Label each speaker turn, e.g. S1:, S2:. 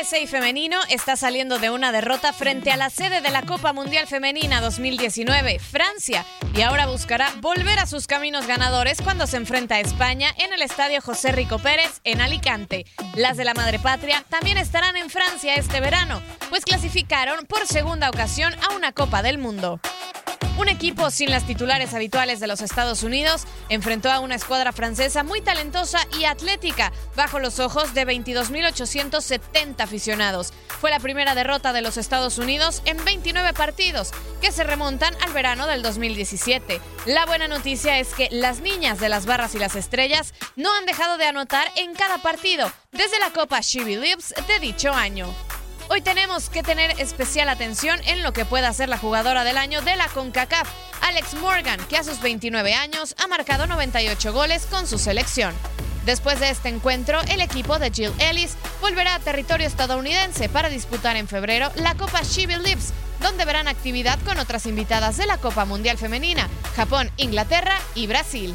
S1: USA femenino está saliendo de una derrota frente a la sede de la Copa Mundial Femenina 2019, Francia, y ahora buscará volver a sus caminos ganadores cuando se enfrenta a España en el Estadio José Rico Pérez en Alicante. Las de la Madre Patria también estarán en Francia este verano, pues clasificaron por segunda ocasión a una Copa del Mundo. Un equipo sin las titulares habituales de los Estados Unidos enfrentó a una escuadra francesa muy talentosa y atlética bajo los ojos de 22.870 aficionados. Fue la primera derrota de los Estados Unidos en 29 partidos que se remontan al verano del 2017. La buena noticia es que las niñas de las barras y las estrellas no han dejado de anotar en cada partido desde la Copa She Believes de dicho año. Hoy tenemos que tener especial atención en lo que pueda ser la jugadora del año de la CONCACAF, Alex Morgan, que a sus 29 años ha marcado 98 goles con su selección. Después de este encuentro, el equipo de Jill Ellis volverá a territorio estadounidense para disputar en febrero la Copa She Believes, donde verán actividad con otras invitadas de la Copa Mundial Femenina, Japón, Inglaterra y Brasil.